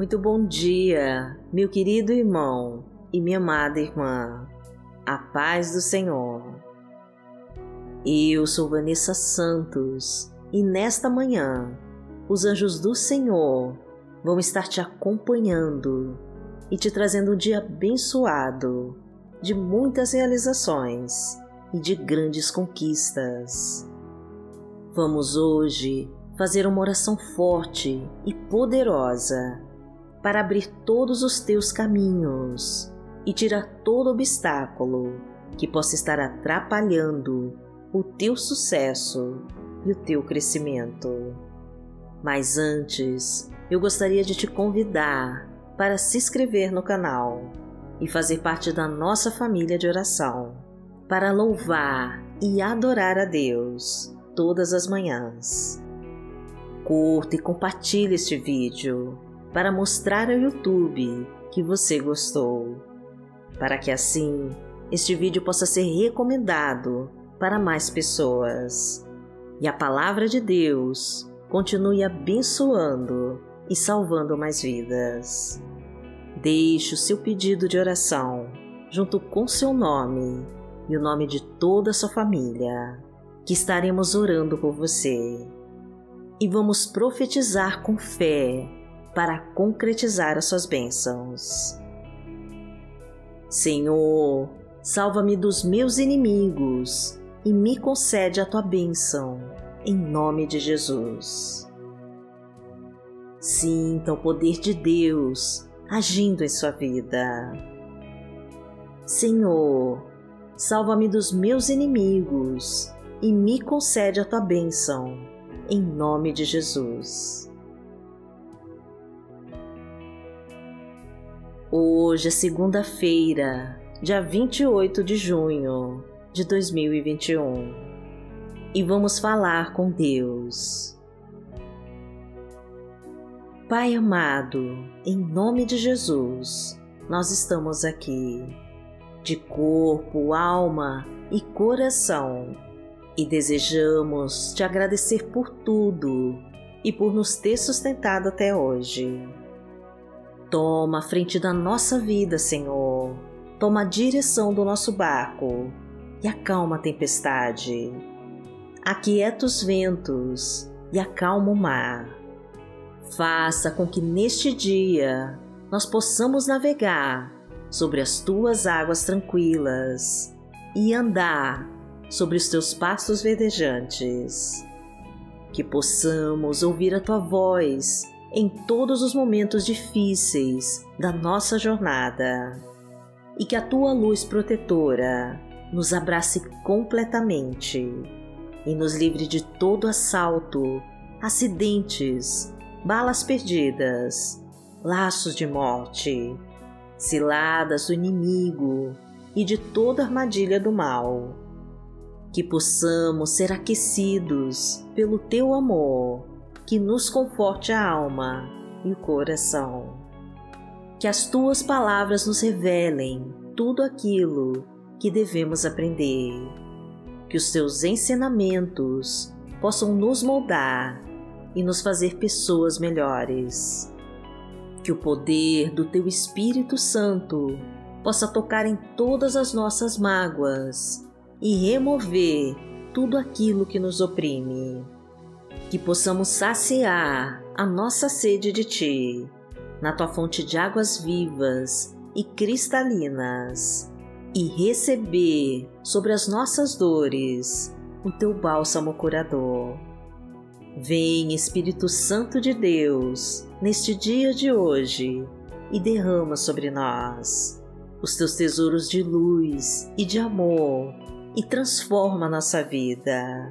Muito bom dia, meu querido irmão e minha amada irmã. A paz do Senhor. Eu sou Vanessa Santos e nesta manhã os anjos do Senhor vão estar te acompanhando e te trazendo um dia abençoado de muitas realizações e de grandes conquistas. Vamos hoje fazer uma oração forte e poderosa para abrir todos os teus caminhos e tirar todo obstáculo que possa estar atrapalhando o teu sucesso e o teu crescimento. Mas antes, eu gostaria de te convidar para se inscrever no canal e fazer parte da nossa família de oração, para louvar e adorar a Deus todas as manhãs. Curta e compartilhe este vídeo para mostrar ao YouTube que você gostou, para que assim este vídeo possa ser recomendado para mais pessoas e a palavra de Deus continue abençoando e salvando mais vidas. Deixe o seu pedido de oração junto com seu nome e o nome de toda a sua família, que estaremos orando por você. E vamos profetizar com fé para concretizar as suas bênçãos. Senhor, salva-me dos meus inimigos e me concede a tua bênção, em nome de Jesus. Sinta o poder de Deus agindo em sua vida. Senhor, salva-me dos meus inimigos e me concede a tua bênção, em nome de Jesus. Hoje é segunda-feira, dia 28 de junho de 2021 e vamos falar com Deus. Pai amado, em nome de Jesus, nós estamos aqui, de corpo, alma e coração, e desejamos te agradecer por tudo e por nos ter sustentado até hoje. Toma a frente da nossa vida, Senhor. Toma a direção do nosso barco e acalma a tempestade. Aquieta os ventos e acalma o mar. Faça com que neste dia nós possamos navegar sobre as tuas águas tranquilas e andar sobre os teus pastos verdejantes. Que possamos ouvir a tua voz em todos os momentos difíceis da nossa jornada e que a tua luz protetora nos abrace completamente e nos livre de todo assalto, acidentes, balas perdidas, laços de morte, ciladas do inimigo e de toda armadilha do mal. Que possamos ser aquecidos pelo teu amor que nos conforte a alma e o coração. Que as tuas palavras nos revelem tudo aquilo que devemos aprender. Que os teus ensinamentos possam nos moldar e nos fazer pessoas melhores. Que o poder do teu Espírito Santo possa tocar em todas as nossas mágoas e remover tudo aquilo que nos oprime que possamos saciar a nossa sede de Ti, na Tua fonte de águas vivas e cristalinas, e receber sobre as nossas dores o Teu bálsamo curador. Vem, Espírito Santo de Deus, neste dia de hoje e derrama sobre nós os Teus tesouros de luz e de amor e transforma nossa vida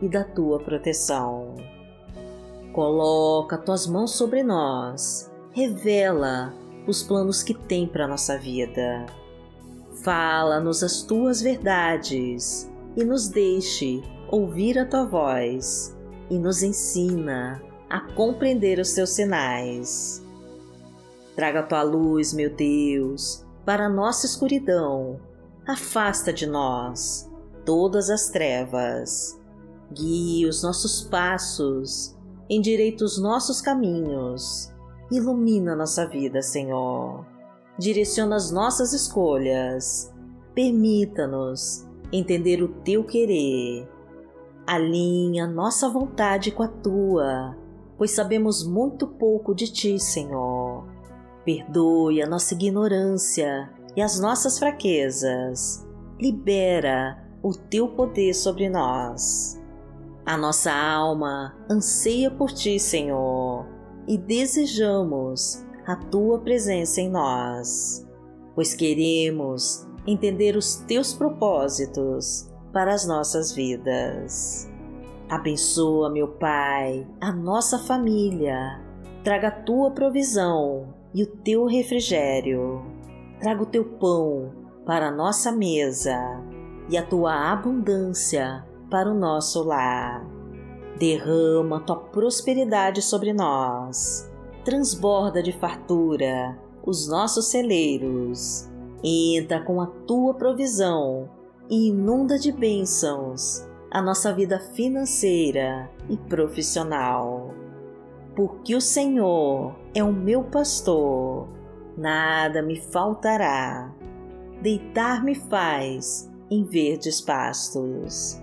e da Tua proteção. Coloca Tuas mãos sobre nós revela os planos que tem para nossa vida. Fala-nos as tuas verdades e nos deixe ouvir a tua voz e nos ensina a compreender os teus sinais. Traga a tua luz, meu Deus, para a nossa escuridão. Afasta de nós todas as trevas. Guie os nossos passos, endireita os nossos caminhos Ilumina nossa vida, Senhor. Direciona as nossas escolhas. Permita-nos entender o teu querer. Alinha nossa vontade com a tua, pois sabemos muito pouco de ti, Senhor. Perdoe a nossa ignorância e as nossas fraquezas. Libera o teu poder sobre nós. A nossa alma anseia por ti, Senhor e desejamos a tua presença em nós, pois queremos entender os teus propósitos para as nossas vidas. Abençoa, meu Pai, a nossa família. Traga a tua provisão e o teu refrigério. Traga o teu pão para a nossa mesa e a tua abundância para o nosso lar. Derrama tua prosperidade sobre nós, transborda de fartura os nossos celeiros, entra com a tua provisão e inunda de bênçãos a nossa vida financeira e profissional. Porque o Senhor é o meu pastor, nada me faltará. Deitar-me faz em verdes pastos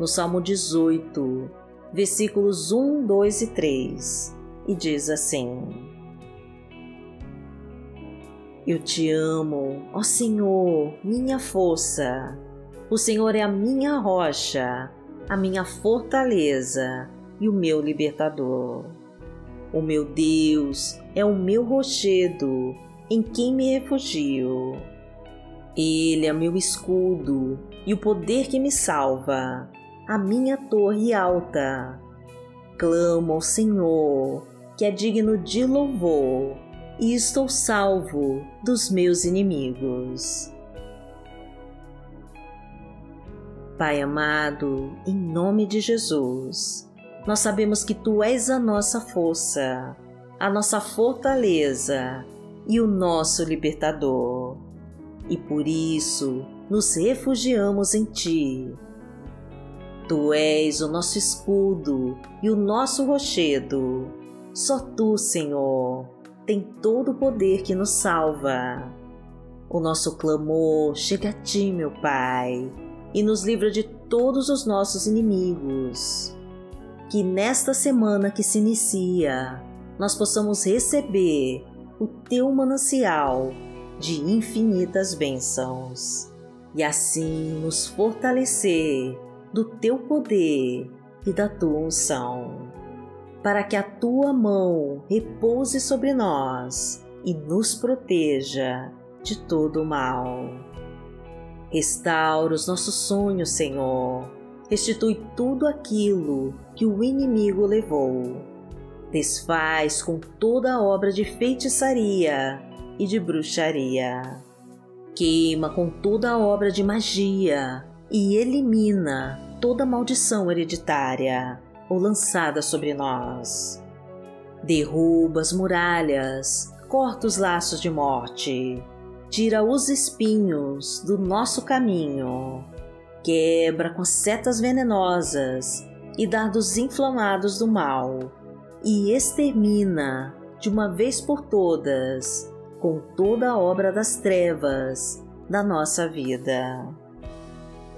no Salmo 18, versículos 1, 2 e 3, e diz assim: Eu te amo, ó Senhor, minha força. O Senhor é a minha rocha, a minha fortaleza e o meu libertador. O meu Deus é o meu rochedo em quem me refugio. Ele é meu escudo e o poder que me salva, a minha torre alta. Clamo ao Senhor, que é digno de louvor, e estou salvo dos meus inimigos. Pai amado, em nome de Jesus, nós sabemos que Tu és a nossa força, a nossa fortaleza e o nosso libertador. E por isso nos refugiamos em Ti. Tu és o nosso escudo e o nosso rochedo. Só Tu, Senhor, tem todo o poder que nos salva. O nosso clamor chega a Ti, meu Pai, e nos livra de todos os nossos inimigos. Que nesta semana que se inicia, nós possamos receber o teu manancial de infinitas bênçãos e assim nos fortalecer do teu poder e da tua unção, para que a tua mão repouse sobre nós e nos proteja de todo o mal. Restaura os nossos sonhos, Senhor. Restitui tudo aquilo que o inimigo levou. Desfaz com toda a obra de feitiçaria e de bruxaria. Queima com toda a obra de magia e elimina toda maldição hereditária ou lançada sobre nós. Derruba as muralhas, corta os laços de morte, tira os espinhos do nosso caminho, quebra com setas venenosas e dardos inflamados do mal, e extermina de uma vez por todas com toda a obra das trevas da nossa vida.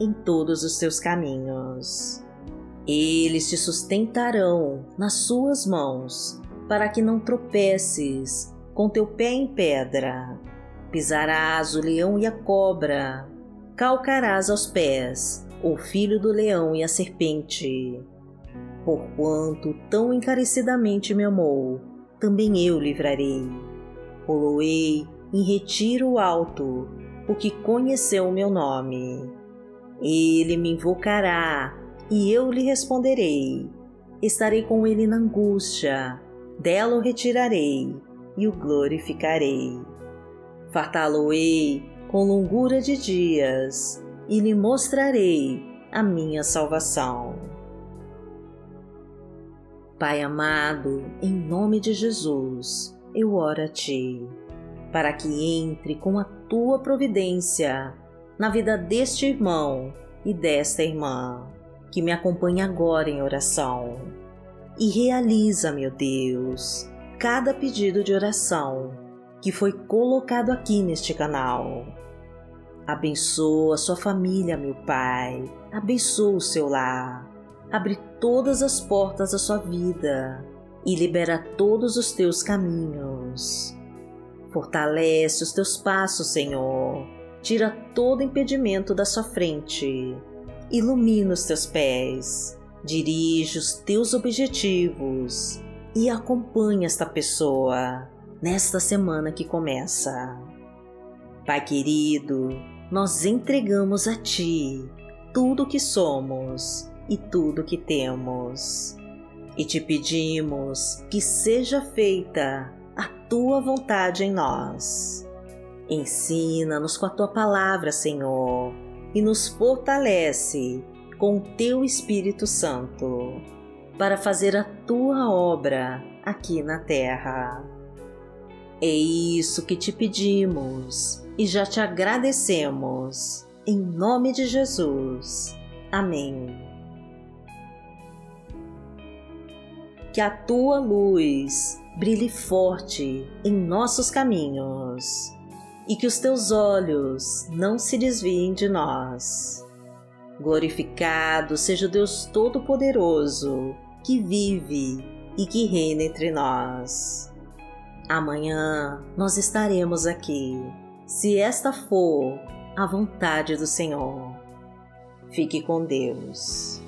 em todos os teus caminhos. Eles te sustentarão nas suas mãos, para que não tropeces com teu pé em pedra. Pisarás o leão e a cobra, calcarás aos pés o filho do leão e a serpente. Porquanto tão encarecidamente me amou, também eu livrarei poloei em retiro alto, o que conheceu o meu nome. Ele me invocará e eu lhe responderei. Estarei com ele na angústia, dela o retirarei e o glorificarei. Fartá-lo-ei com longura de dias e lhe mostrarei a minha salvação. Pai amado, em nome de Jesus, eu oro a Ti, para que entre com a Tua providência na vida deste irmão e desta irmã que me acompanha agora em oração. E realiza, meu Deus, cada pedido de oração que foi colocado aqui neste canal. Abençoa sua família, meu Pai. Abençoa o seu lar. Abre todas as portas da sua vida e libera todos os teus caminhos. Fortalece os teus passos, Senhor. Tira todo impedimento da sua frente. Ilumina os teus pés. Dirige os teus objetivos e acompanha esta pessoa nesta semana que começa. Pai querido, nós entregamos a Ti tudo o que somos e tudo o que temos e te pedimos que seja feita a tua vontade em nós. Ensina-nos com a tua palavra, Senhor, e nos fortalece com o teu Espírito Santo para fazer a tua obra aqui na terra. É isso que te pedimos e já te agradecemos. Em nome de Jesus. Amém. que a tua luz brilhe forte em nossos caminhos e que os teus olhos não se desviem de nós. Glorificado seja o Deus Todo-Poderoso que vive e que reina entre nós. Amanhã nós estaremos aqui, se esta for a vontade do Senhor. Fique com Deus.